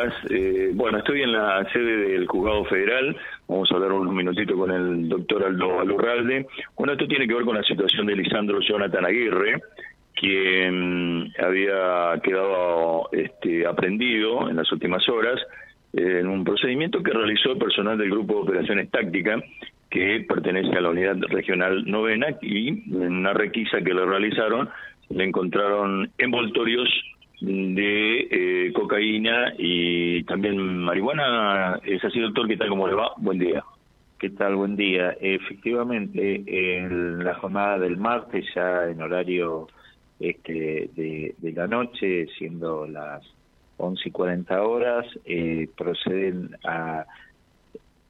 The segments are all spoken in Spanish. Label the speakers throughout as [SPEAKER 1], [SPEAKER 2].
[SPEAKER 1] Eh, bueno, estoy en la sede del Juzgado Federal. Vamos a hablar unos minutitos con el doctor Aldo Alurralde. Bueno, esto tiene que ver con la situación de Lisandro Jonathan Aguirre, quien había quedado este, aprendido en las últimas horas eh, en un procedimiento que realizó el personal del Grupo de Operaciones Tácticas, que pertenece a la Unidad Regional Novena, y en una requisa que le realizaron le encontraron envoltorios de eh, cocaína y también marihuana. ¿Es así, doctor? ¿Qué tal? ¿Cómo le va? Buen día.
[SPEAKER 2] ¿Qué tal? Buen día. Efectivamente, en la jornada del martes, ya en horario este, de, la noche, siendo las 11 y 40 horas, eh, proceden a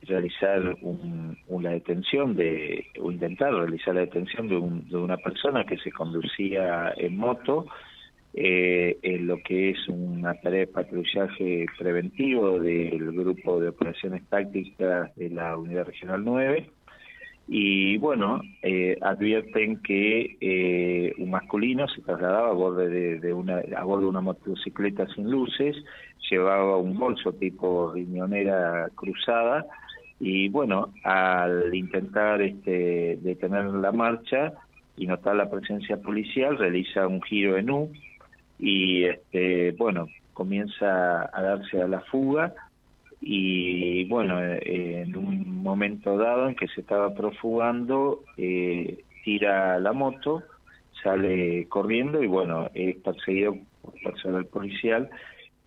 [SPEAKER 2] realizar una detención de o intentar realizar la detención de, de una persona que se conducía en moto eh, en lo que es una tarea de patrullaje preventivo del grupo de operaciones tácticas de la Unidad Regional 9 y bueno, eh, advierten que eh, un masculino se trasladaba a bordo de, una a bordo de una motocicleta sin luces, llevaba un bolso tipo riñonera cruzada y bueno, al intentar este, detener la marcha y notar la presencia policial, realiza un giro en U y este bueno comienza a darse a la fuga y bueno eh, en un momento dado en que se estaba profugando eh, tira la moto sale corriendo y bueno es perseguido por personal policial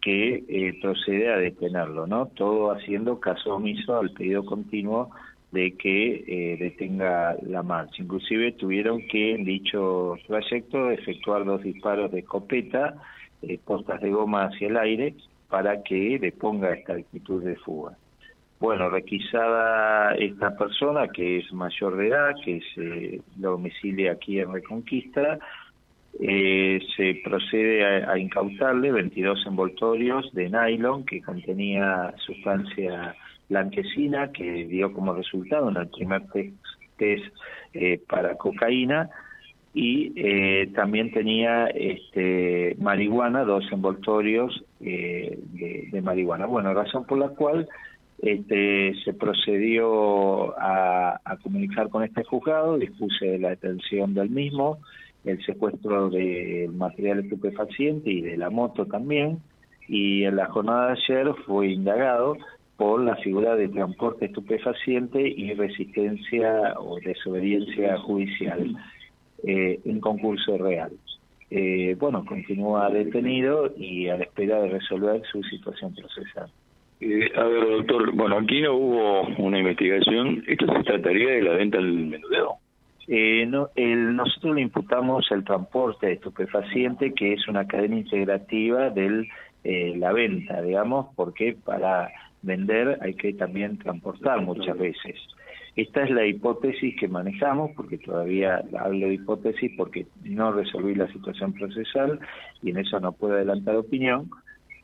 [SPEAKER 2] que eh, procede a detenerlo no todo haciendo caso omiso al pedido continuo de que eh, detenga la marcha. Inclusive tuvieron que en dicho trayecto efectuar dos disparos de escopeta, eh, postas de goma hacia el aire, para que deponga esta actitud de fuga. Bueno, requisada esta persona que es mayor de edad, que se eh, domicilia aquí en Reconquista, eh, se procede a, a, incautarle 22 envoltorios de nylon que contenía sustancia blanquecina que dio como resultado en el primer test, eh, para cocaína y eh, también tenía este, marihuana, dos envoltorios eh, de, marihuana. Bueno, razón por la cual este, se procedió a, a, comunicar con este juzgado, dispuse la detención del mismo, el secuestro del material estupefaciente y de la moto también, y en la jornada de ayer fue indagado por la figura de transporte estupefaciente y resistencia o desobediencia judicial eh, en concurso real. Eh, bueno, continúa detenido y a la espera de resolver su situación procesal.
[SPEAKER 1] Eh, a ver, doctor, bueno, aquí no hubo una investigación. ¿Esto se trataría de la venta del menudeo?
[SPEAKER 2] Eh, no, el, nosotros le imputamos el transporte de estupefaciente, que es una cadena integrativa de eh, la venta, digamos, porque para vender hay que también transportar muchas veces. Esta es la hipótesis que manejamos, porque todavía hablo de hipótesis porque no resolví la situación procesal y en eso no puedo adelantar opinión,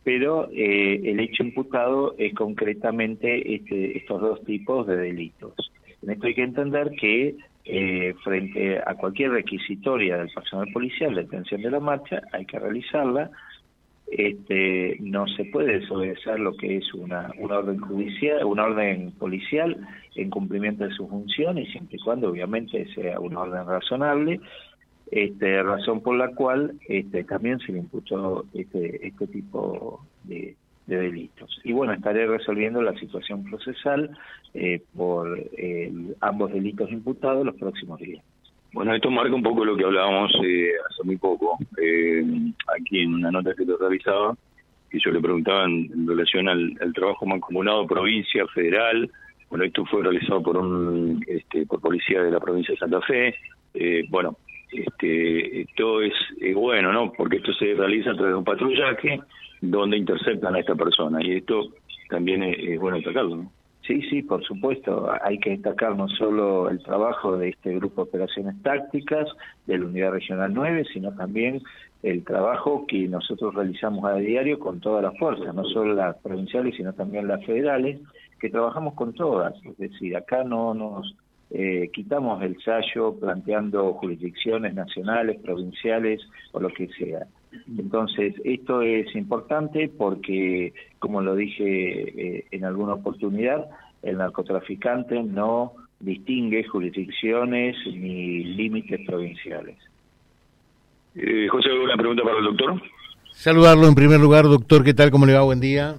[SPEAKER 2] pero eh, el hecho imputado es concretamente este, estos dos tipos de delitos. En esto hay que entender que eh, frente a cualquier requisitoria del personal policial de detención de la marcha, hay que realizarla, este, no se puede desobedecer lo que es una, una orden judicial, una orden policial en cumplimiento de sus funciones, siempre y cuando obviamente sea una orden razonable, este, razón por la cual este, también se le imputó este, este tipo de, delitos. Y bueno, estaré resolviendo la situación procesal eh, por eh, ambos delitos imputados los próximos días.
[SPEAKER 1] Bueno, esto marca un poco lo que hablábamos eh, hace muy poco, eh, en una nota que te realizaba, que yo le preguntaba en, relación al, trabajo mancomunado provincia, federal. Bueno, esto fue realizado por un este, por policía de la provincia de Santa Fe. Eh, bueno, este, esto es bueno, ¿no? Porque esto se realiza a través de un patrullaje donde interceptan a esta persona y esto también es, es bueno destacarlo, ¿no?
[SPEAKER 2] Sí, sí, por supuesto. Hay que destacar no solo el trabajo de este grupo de operaciones tácticas de la Unidad Regional 9, sino también el trabajo que nosotros realizamos a diario con todas las fuerzas, no solo las provinciales, sino también las federales, que trabajamos con todas. Es decir, acá no nos eh, quitamos el sallo planteando jurisdicciones nacionales, provinciales o lo que sea. Entonces, esto es importante porque, como lo dije eh, en alguna oportunidad, el narcotraficante no distingue jurisdicciones ni límites provinciales.
[SPEAKER 1] Eh, José, ¿alguna pregunta para el doctor?
[SPEAKER 3] Saludarlo en primer lugar, doctor, ¿qué tal? ¿Cómo le va? Buen día.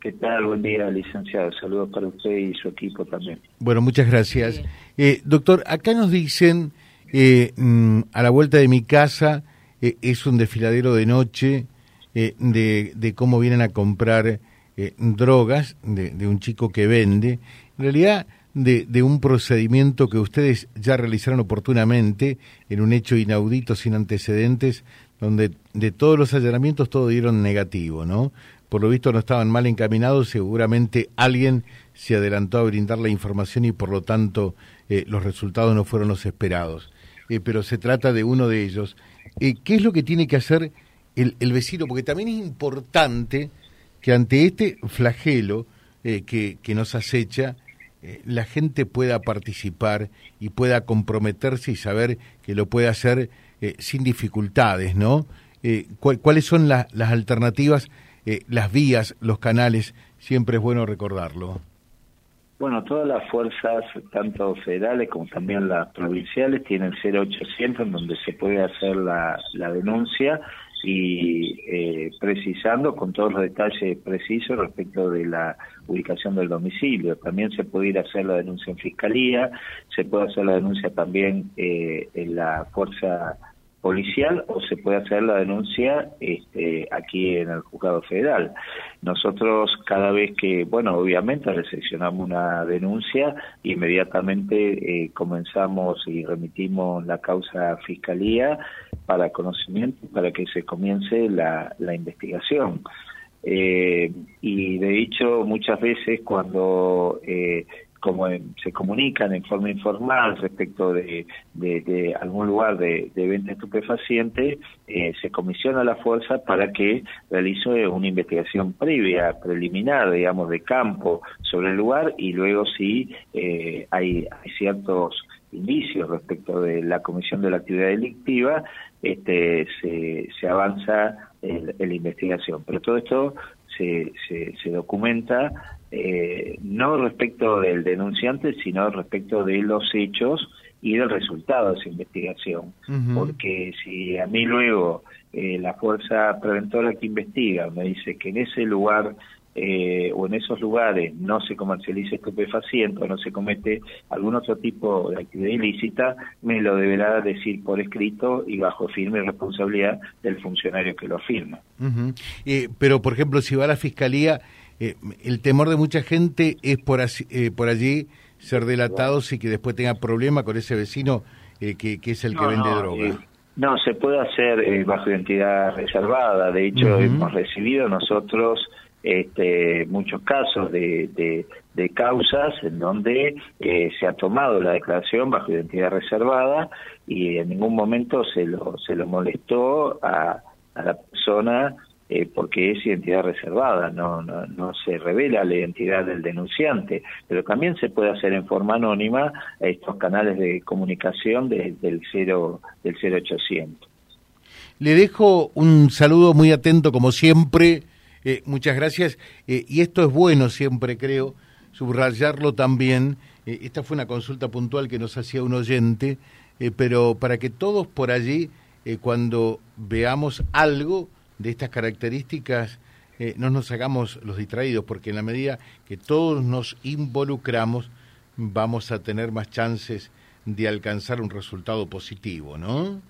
[SPEAKER 2] ¿Qué tal? Buen día, licenciado. Saludos para usted y su equipo también.
[SPEAKER 3] Bueno, muchas gracias. Eh, doctor, acá nos dicen, eh, mm, a la vuelta de mi casa, eh, es un desfiladero de noche eh, de, de, cómo vienen a comprar eh, drogas de, de, un chico que vende. En realidad, de, de, un procedimiento que ustedes ya realizaron oportunamente en un hecho inaudito sin antecedentes, donde de todos los allanamientos todo dieron negativo, ¿no? Por lo visto no estaban mal encaminados, seguramente alguien se adelantó a brindar la información y por lo tanto los resultados no fueron los esperados. Pero se trata de uno de ellos. Eh, ¿Qué es lo que tiene que hacer el, el, vecino? Porque también es importante que ante este flagelo que, que nos acecha, eh, la gente pueda participar y pueda comprometerse y saber que lo puede hacer eh, sin dificultades, ¿no? Eh, ¿Cuáles son la, las alternativas, las vías, los canales? Siempre es bueno recordarlo.
[SPEAKER 2] Bueno, todas las fuerzas, tanto federales como también las provinciales, tienen 0800 en donde se puede hacer la, denuncia y eh, precisando con todos los detalles precisos respecto de la ubicación del domicilio. También se puede ir a hacer la denuncia en fiscalía, se puede hacer la denuncia también eh, en la fuerza policial o se puede hacer la denuncia este, aquí en el juzgado federal. Nosotros cada vez que, bueno, obviamente recepcionamos una denuncia, inmediatamente eh, comenzamos y remitimos la causa a fiscalía para conocimiento, para que se comience la, la investigación. Eh, y de hecho muchas veces cuando eh, como se comunican en forma informal respecto de, de, algún lugar de, venta estupefaciente, eh, se comisiona la fuerza para que realice una investigación previa, preliminar, digamos, de campo sobre el lugar y luego si eh, hay, hay ciertos indicios respecto de la comisión de la actividad delictiva, este, se, avanza en la investigación. Pero todo esto se, se, se documenta eh, no respecto del denunciante, sino respecto de los hechos y del resultado de esa investigación. Uh -huh. Porque si a mí luego eh, la fuerza preventora que investiga me dice que en ese lugar eh, o en esos lugares no se comercializa estupefaciente o no se comete algún otro tipo de actividad ilícita, me lo deberá decir por escrito y bajo firme responsabilidad del funcionario que lo afirma.
[SPEAKER 3] Uh -huh. eh, pero, por ejemplo, si va a la fiscalía, eh, el temor de mucha gente es por, así, eh, por allí ser delatados y que después tenga problema con ese vecino eh, que, que, es el
[SPEAKER 2] no,
[SPEAKER 3] que vende
[SPEAKER 2] no,
[SPEAKER 3] droga.
[SPEAKER 2] Eh, no, se puede hacer eh, bajo identidad reservada. De hecho, uh -huh. hemos recibido nosotros este, muchos casos de, de, de, causas en donde eh, se ha tomado la declaración bajo identidad reservada y en ningún momento se lo, se lo molestó a, a la persona eh, porque es identidad reservada, no, no, no se revela la identidad del denunciante, pero también se puede hacer en forma anónima estos canales de comunicación de, del, cero, del 0800.
[SPEAKER 3] Le dejo un saludo muy atento como siempre eh, muchas gracias. Eh, y esto es bueno siempre, creo, subrayarlo también. Eh, esta fue una consulta puntual que nos hacía un oyente, pero para que todos por allí, cuando veamos algo de estas características, eh, no nos hagamos los distraídos, porque en la medida que todos nos involucramos, vamos a tener más chances de alcanzar un resultado positivo, ¿no?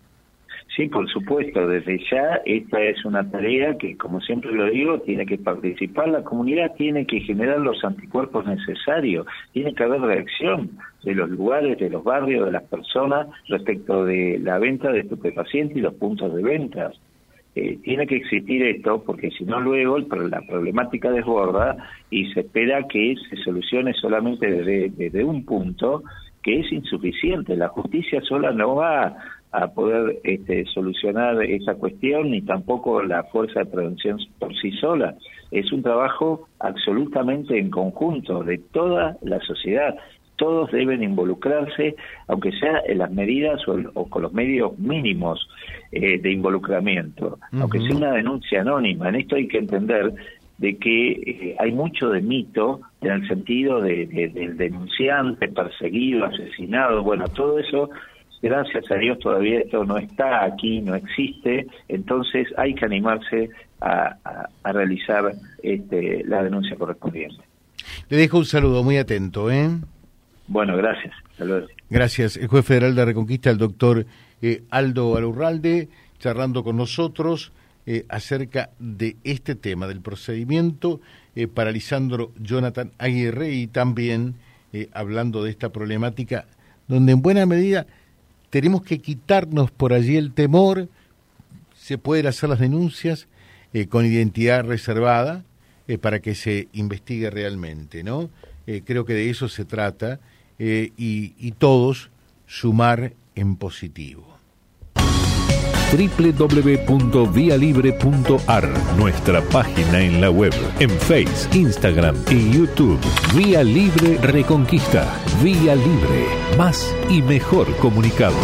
[SPEAKER 2] Sí, por supuesto, desde ya esta es una tarea que, como siempre lo digo, tiene que participar la comunidad, tiene que generar los anticuerpos necesarios, tiene que haber reacción de los lugares, de los barrios, de las personas respecto de la venta de estupefacientes y los puntos de ventas. Eh, tiene que existir esto porque si no luego la problemática desborda y se espera que se solucione solamente desde, desde un punto que es insuficiente. La justicia sola no va a poder este, solucionar esa cuestión ni tampoco la fuerza de prevención por sí sola. Es un trabajo absolutamente en conjunto de toda la sociedad. Todos deben involucrarse, aunque sea en las medidas o, con los medios mínimos eh, de involucramiento, aunque sea una denuncia anónima. En esto hay que entender de que eh, hay mucho de mito en el sentido de, del denunciante perseguido, asesinado, bueno, todo eso, gracias a Dios todavía esto no está aquí, no existe, entonces hay que animarse a, realizar este, la denuncia correspondiente.
[SPEAKER 3] Le dejo un saludo muy atento, ¿eh?
[SPEAKER 2] Bueno, gracias. Saludos.
[SPEAKER 3] Gracias. El juez federal de Reconquista, el doctor eh, Aldo Alurralde, charlando con nosotros eh, acerca de este tema, del procedimiento eh, para Lisandro Jonathan Aguirre y también eh, hablando de esta problemática donde en buena medida tenemos que quitarnos por allí el temor, se pueden hacer las denuncias con identidad reservada para que se investigue realmente, ¿no? creo que de eso se trata y, y todos sumar en positivo
[SPEAKER 4] www.vialibre.ar, nuestra página en la web, en Face, Instagram y YouTube. Vía Libre Reconquista. Vía Libre. Más y mejor comunicados.